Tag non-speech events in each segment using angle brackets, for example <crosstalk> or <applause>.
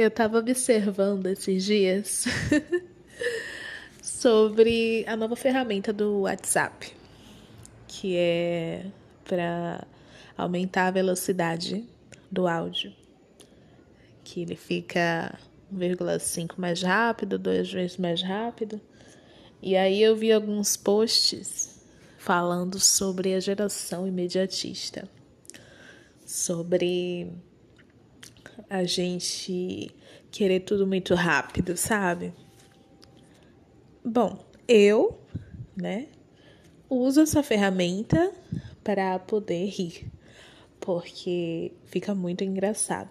Eu estava observando esses dias <laughs> sobre a nova ferramenta do WhatsApp, que é para aumentar a velocidade do áudio, que ele fica 1,5 mais rápido, duas vezes mais rápido. E aí eu vi alguns posts falando sobre a geração imediatista, sobre a gente querer tudo muito rápido, sabe? Bom, eu, né, uso essa ferramenta para poder rir, porque fica muito engraçado.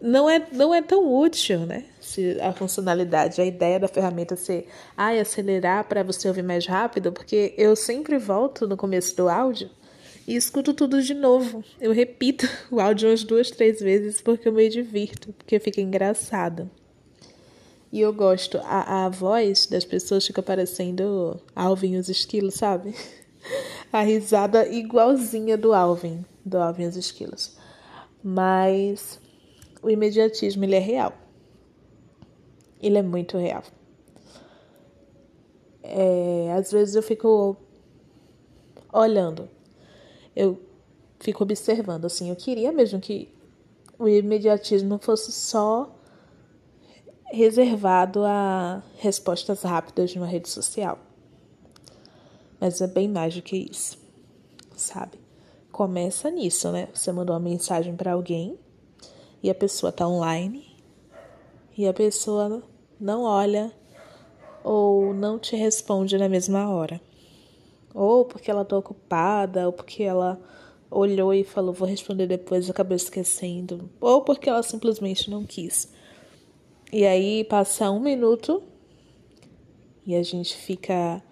Não é, não é tão útil, né? Se a funcionalidade, a ideia da ferramenta ser ai, acelerar para você ouvir mais rápido, porque eu sempre volto no começo do áudio e escuto tudo de novo. Eu repito o áudio umas duas, três vezes porque eu me divirto, porque fica engraçado. E eu gosto, a, a voz das pessoas fica parecendo Alvin e os esquilos, sabe? <laughs> A risada igualzinha do Alvin, do Alvin e os esquilos. Mas o imediatismo, ele é real. Ele é muito real. É, às vezes eu fico olhando eu fico observando assim, eu queria mesmo que o imediatismo fosse só reservado a respostas rápidas de uma rede social. Mas é bem mais do que isso, sabe? Começa nisso, né? Você mandou uma mensagem para alguém e a pessoa tá online e a pessoa não olha ou não te responde na mesma hora. Ou porque ela tá ocupada, ou porque ela olhou e falou, vou responder depois acabou esquecendo. Ou porque ela simplesmente não quis. E aí passa um minuto e a gente fica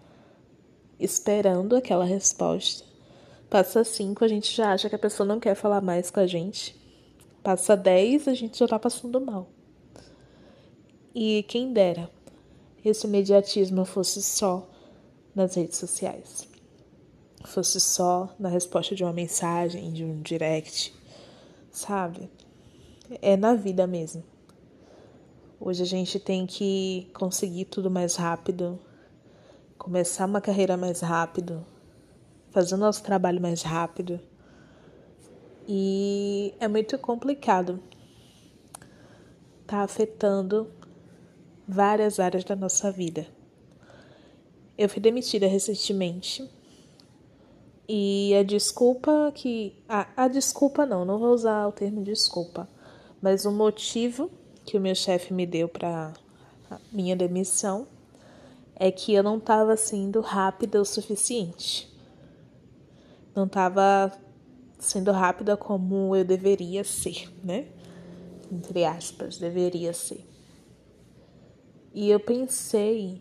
esperando aquela resposta. Passa cinco, a gente já acha que a pessoa não quer falar mais com a gente. Passa dez, a gente já tá passando mal. E quem dera esse imediatismo fosse só nas redes sociais fosse só na resposta de uma mensagem, de um direct, sabe? É na vida mesmo. Hoje a gente tem que conseguir tudo mais rápido, começar uma carreira mais rápido, fazer nosso trabalho mais rápido. E é muito complicado. Tá afetando várias áreas da nossa vida. Eu fui demitida recentemente e a desculpa que. A, a desculpa não, não vou usar o termo desculpa, mas o motivo que o meu chefe me deu para minha demissão é que eu não estava sendo rápida o suficiente. Não estava sendo rápida como eu deveria ser, né? Entre aspas, deveria ser. E eu pensei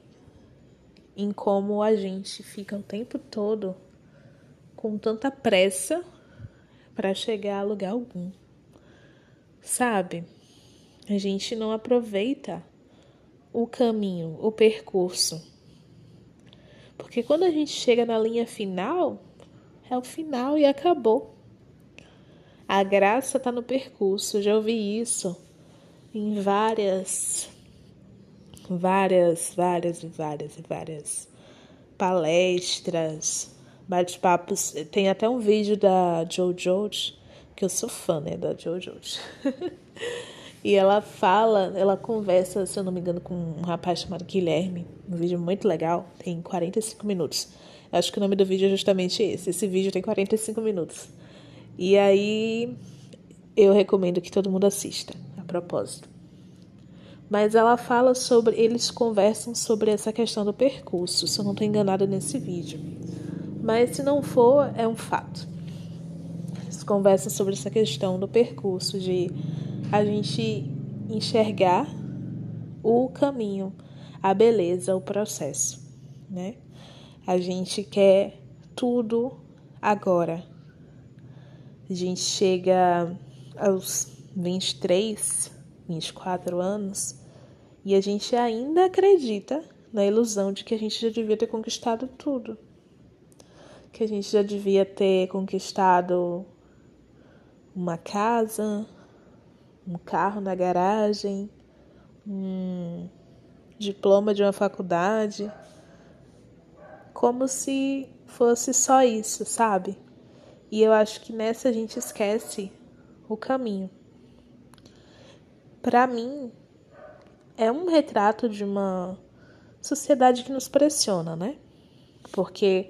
em como a gente fica o tempo todo com tanta pressa para chegar a lugar algum. Sabe? A gente não aproveita o caminho, o percurso. Porque quando a gente chega na linha final, é o final e acabou. A graça está no percurso, já ouvi isso em várias, várias, várias e várias e várias palestras, bate-papos. Tem até um vídeo da Jojo, que eu sou fã, né, da Jojo. <laughs> e ela fala, ela conversa, se eu não me engano, com um rapaz chamado Guilherme. Um vídeo muito legal, tem 45 minutos. Acho que o nome do vídeo é justamente esse. Esse vídeo tem 45 minutos. E aí eu recomendo que todo mundo assista, a propósito. Mas ela fala sobre, eles conversam sobre essa questão do percurso, se eu não estou enganada nesse vídeo. Mas se não for, é um fato. Eles conversam sobre essa questão do percurso, de a gente enxergar o caminho, a beleza, o processo, né? A gente quer tudo agora. A gente chega aos 23, 24 anos e a gente ainda acredita na ilusão de que a gente já devia ter conquistado tudo que a gente já devia ter conquistado uma casa, um carro na garagem, um diploma de uma faculdade, como se fosse só isso, sabe? E eu acho que nessa a gente esquece o caminho. Para mim, é um retrato de uma sociedade que nos pressiona, né? Porque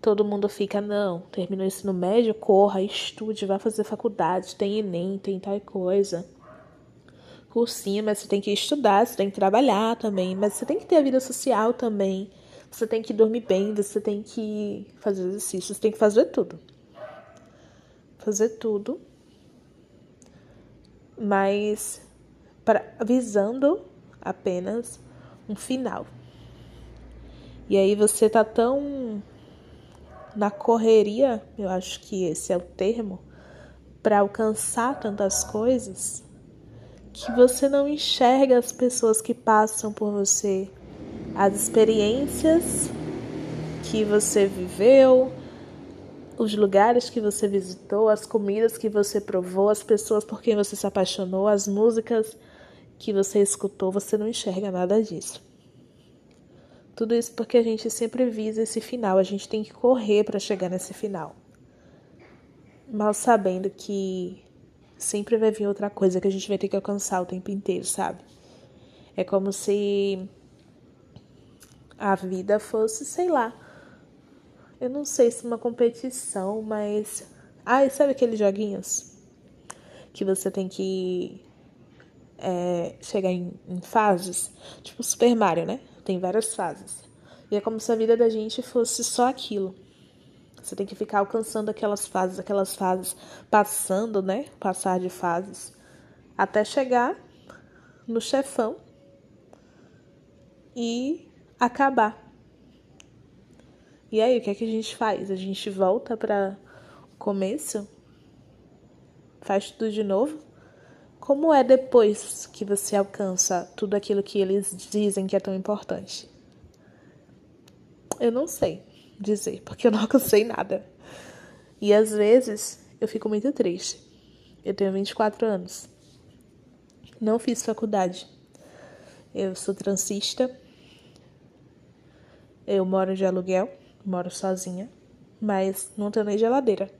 todo mundo fica, não, terminou o ensino médio, corra, estude, vá fazer faculdade, tem Enem, tem tal coisa. Cursinho, mas você tem que estudar, você tem que trabalhar também, mas você tem que ter a vida social também. Você tem que dormir bem, você tem que fazer exercício, você tem que fazer tudo. Fazer tudo. Mas pra, visando apenas um final. E aí você tá tão na correria, eu acho que esse é o termo, para alcançar tantas coisas, que você não enxerga as pessoas que passam por você, as experiências que você viveu, os lugares que você visitou, as comidas que você provou, as pessoas por quem você se apaixonou, as músicas que você escutou, você não enxerga nada disso. Tudo isso porque a gente sempre visa esse final, a gente tem que correr para chegar nesse final. Mal sabendo que sempre vai vir outra coisa que a gente vai ter que alcançar o tempo inteiro, sabe? É como se a vida fosse, sei lá, eu não sei se uma competição, mas. Ah, sabe aqueles joguinhos? Que você tem que é, chegar em, em fases? Tipo Super Mario, né? Tem várias fases. E é como se a vida da gente fosse só aquilo. Você tem que ficar alcançando aquelas fases, aquelas fases, passando, né? Passar de fases, até chegar no chefão e acabar. E aí, o que é que a gente faz? A gente volta para o começo? Faz tudo de novo? Como é depois que você alcança tudo aquilo que eles dizem que é tão importante? Eu não sei dizer, porque eu não <laughs> alcancei nada. E às vezes eu fico muito triste. Eu tenho 24 anos. Não fiz faculdade. Eu sou transista. Eu moro de aluguel, moro sozinha, mas não tenho nem geladeira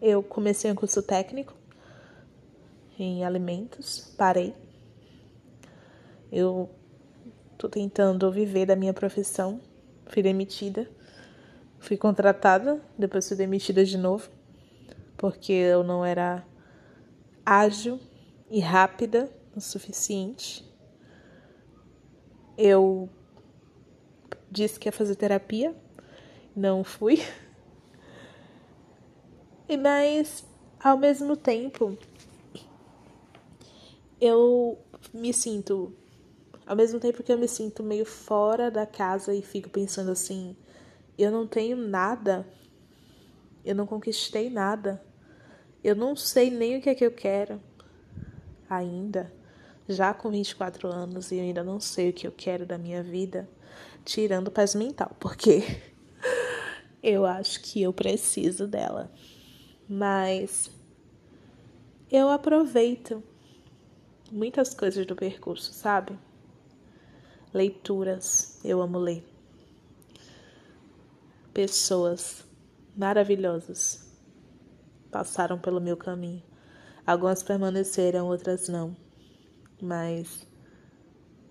eu comecei um curso técnico em alimentos, parei. Eu tô tentando viver da minha profissão, fui demitida. Fui contratada, depois fui demitida de novo, porque eu não era ágil e rápida o suficiente. Eu disse que ia fazer terapia, não fui. <laughs> Mas, ao mesmo tempo, eu me sinto. Ao mesmo tempo que eu me sinto meio fora da casa e fico pensando assim: eu não tenho nada, eu não conquistei nada, eu não sei nem o que é que eu quero ainda, já com 24 anos e eu ainda não sei o que eu quero da minha vida, tirando paz mental, porque <laughs> eu acho que eu preciso dela mas eu aproveito muitas coisas do percurso, sabe? Leituras, eu amo ler. Pessoas maravilhosas passaram pelo meu caminho. Algumas permaneceram, outras não. Mas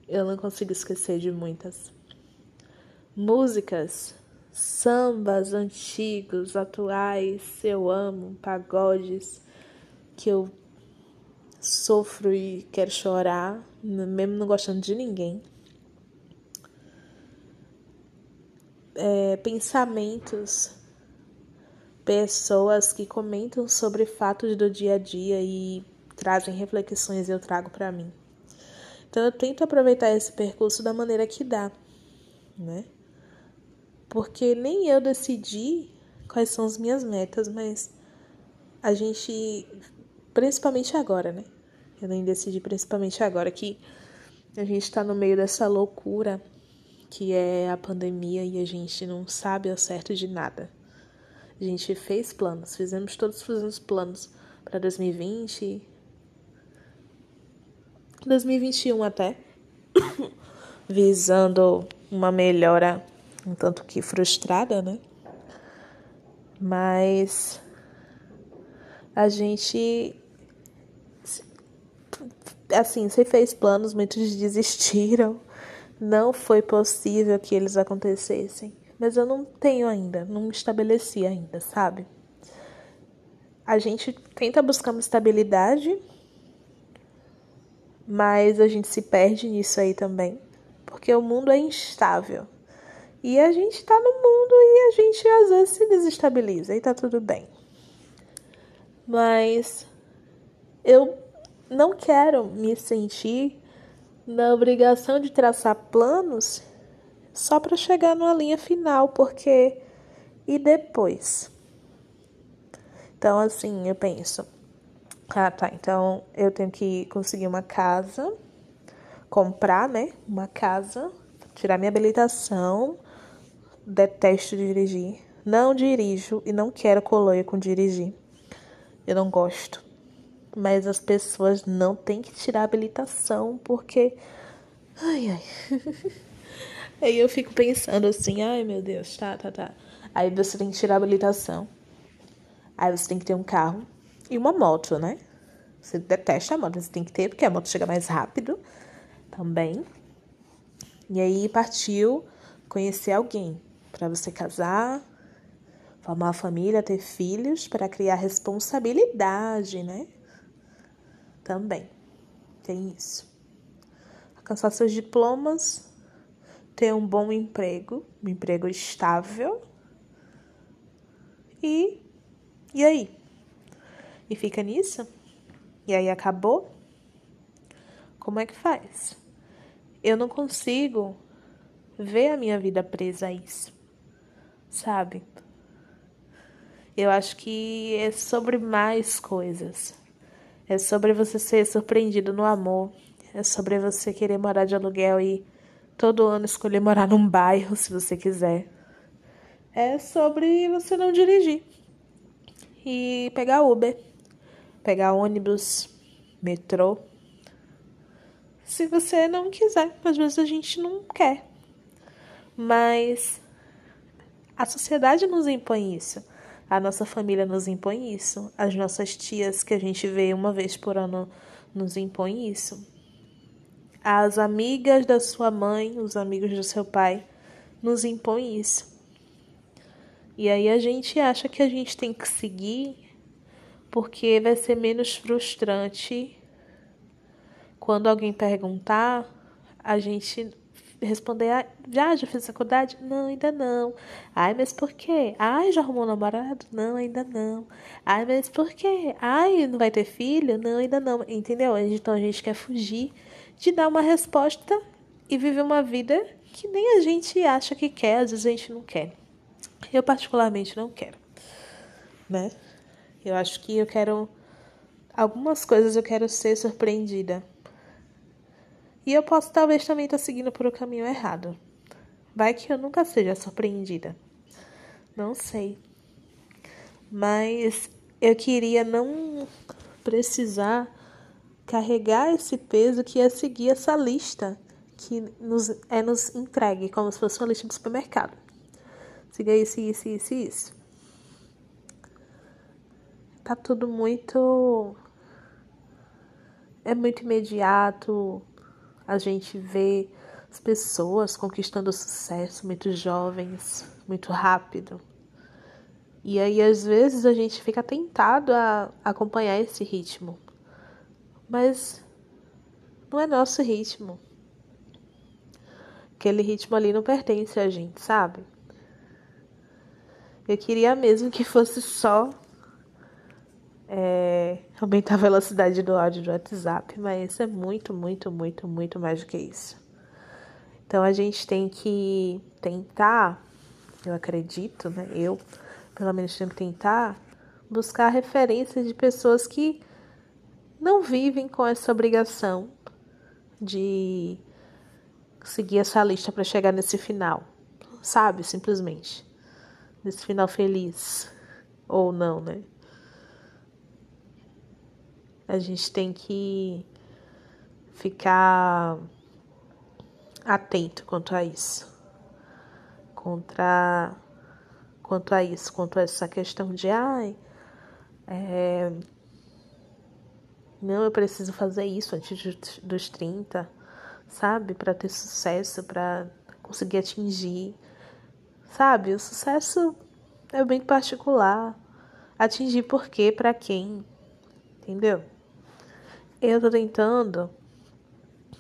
eu não consigo esquecer de muitas. Músicas sambas antigos, atuais, eu amo, pagodes que eu sofro e quero chorar, mesmo não gostando de ninguém. É, pensamentos, pessoas que comentam sobre fatos do dia a dia e trazem reflexões eu trago para mim. Então eu tento aproveitar esse percurso da maneira que dá, né? Porque nem eu decidi quais são as minhas metas, mas a gente, principalmente agora, né? Eu nem decidi, principalmente agora que a gente está no meio dessa loucura que é a pandemia e a gente não sabe ao certo de nada. A gente fez planos, fizemos todos os planos para 2020, 2021 até, <coughs> visando uma melhora um tanto que frustrada, né? Mas a gente assim, você fez planos, muitos desistiram. Não foi possível que eles acontecessem. Mas eu não tenho ainda, não me estabeleci ainda, sabe? A gente tenta buscar uma estabilidade, mas a gente se perde nisso aí também, porque o mundo é instável. E a gente tá no mundo e a gente às vezes se desestabiliza e tá tudo bem. Mas eu não quero me sentir na obrigação de traçar planos só para chegar numa linha final, porque e depois? Então, assim, eu penso, ah, tá, então eu tenho que conseguir uma casa, comprar, né, uma casa, tirar minha habilitação, detesto dirigir, não dirijo e não quero coloia com dirigir, eu não gosto mas as pessoas não têm que tirar habilitação porque. Ai, ai. <laughs> Aí eu fico pensando assim, ai meu Deus, tá, tá, tá. Aí você tem que tirar habilitação. Aí você tem que ter um carro e uma moto, né? Você detesta a moto, você tem que ter, porque a moto chega mais rápido também. E aí partiu conhecer alguém para você casar, formar família, ter filhos, para criar responsabilidade, né? também. Tem isso. Alcançar seus diplomas, ter um bom emprego, um emprego estável. E e aí? E fica nisso? E aí acabou? Como é que faz? Eu não consigo ver a minha vida presa a isso. Sabe? Eu acho que é sobre mais coisas. É sobre você ser surpreendido no amor. É sobre você querer morar de aluguel e todo ano escolher morar num bairro, se você quiser. É sobre você não dirigir e pegar Uber, pegar ônibus, metrô. Se você não quiser, às vezes a gente não quer. Mas a sociedade nos impõe isso. A nossa família nos impõe isso. As nossas tias, que a gente vê uma vez por ano, nos impõem isso. As amigas da sua mãe, os amigos do seu pai, nos impõem isso. E aí a gente acha que a gente tem que seguir porque vai ser menos frustrante quando alguém perguntar, a gente responder, ah, já, fez faculdade? Não, ainda não. Ai, mas por quê? Ai, já arrumou um namorado? Não, ainda não. Ai, mas por quê? Ai, não vai ter filho? Não, ainda não. Entendeu? Então a gente quer fugir de dar uma resposta e viver uma vida que nem a gente acha que quer, às vezes a gente não quer. Eu particularmente não quero, né? Eu acho que eu quero algumas coisas eu quero ser surpreendida e eu posso talvez também estar seguindo por o caminho errado. Vai que eu nunca seja surpreendida. Não sei. Mas eu queria não precisar carregar esse peso que é seguir essa lista que nos, é nos entregue, como se fosse uma lista de supermercado. Siga isso, isso, isso, isso. Tá tudo muito. É muito imediato a gente vê as pessoas conquistando sucesso muito jovens, muito rápido. E aí, às vezes, a gente fica tentado a acompanhar esse ritmo. Mas não é nosso ritmo. Aquele ritmo ali não pertence a gente, sabe? Eu queria mesmo que fosse só é, aumentar a velocidade do áudio do WhatsApp, mas é muito, muito, muito, muito mais do que isso. Então a gente tem que tentar, eu acredito, né? Eu, pelo menos, tenho que tentar buscar referências de pessoas que não vivem com essa obrigação de seguir essa lista para chegar nesse final, sabe? Simplesmente. Nesse final feliz. Ou não, né? A gente tem que ficar atento quanto a isso. Contra quanto a isso, quanto a essa questão de ai, é, não, eu preciso fazer isso antes dos 30, sabe? Para ter sucesso, para conseguir atingir. Sabe? O sucesso é bem particular. Atingir por quê, para quem? Entendeu? Eu tô tentando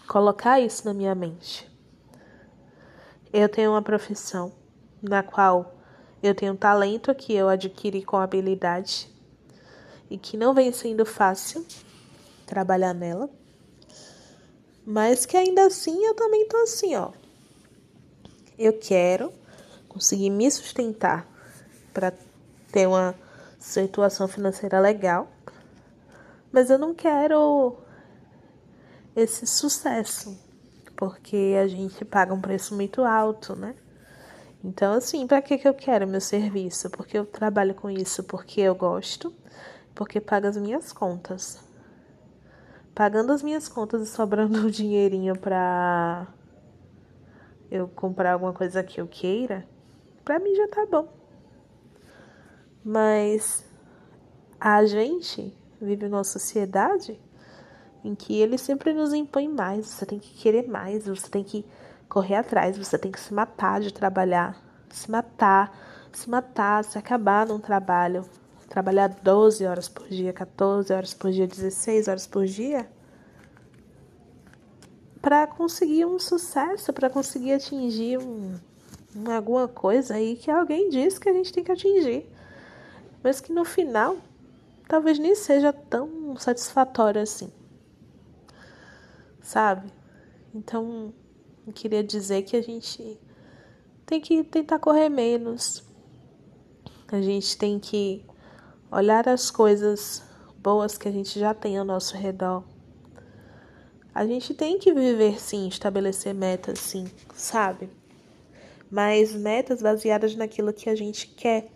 colocar isso na minha mente. Eu tenho uma profissão na qual eu tenho um talento que eu adquiri com habilidade e que não vem sendo fácil trabalhar nela. Mas que ainda assim eu também tô assim, ó. Eu quero conseguir me sustentar para ter uma situação financeira legal, mas eu não quero esse sucesso, porque a gente paga um preço muito alto, né? Então, assim, para que, que eu quero meu serviço? Porque eu trabalho com isso porque eu gosto, porque paga as minhas contas pagando as minhas contas e sobrando <laughs> um dinheirinho pra eu comprar alguma coisa que eu queira, pra mim já tá bom. Mas a gente vive numa sociedade em que ele sempre nos impõe mais, você tem que querer mais, você tem que correr atrás, você tem que se matar de trabalhar, se matar, se matar, se acabar num trabalho, trabalhar 12 horas por dia, 14 horas por dia, 16 horas por dia, para conseguir um sucesso, para conseguir atingir um, alguma coisa aí que alguém disse que a gente tem que atingir, mas que no final talvez nem seja tão satisfatório assim, sabe? Então, eu queria dizer que a gente tem que tentar correr menos, a gente tem que olhar as coisas boas que a gente já tem ao nosso redor. A gente tem que viver sim, estabelecer metas sim, sabe? Mas metas baseadas naquilo que a gente quer,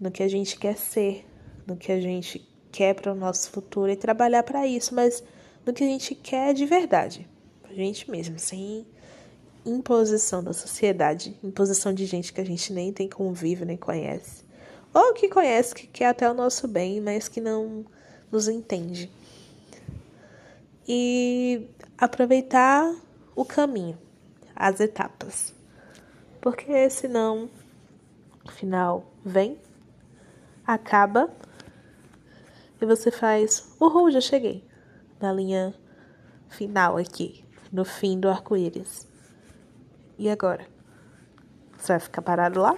no que a gente quer ser, no que a gente quer para o nosso futuro e trabalhar para isso, mas no que a gente quer de verdade, a gente mesmo, sem imposição da sociedade, imposição de gente que a gente nem tem convívio, nem conhece. Ou que conhece, que quer até o nosso bem, mas que não nos entende. E aproveitar o caminho, as etapas. Porque senão, o final vem, acaba e você faz, uhul, já cheguei na linha final aqui, no fim do arco-íris. E agora? Você vai ficar parado lá?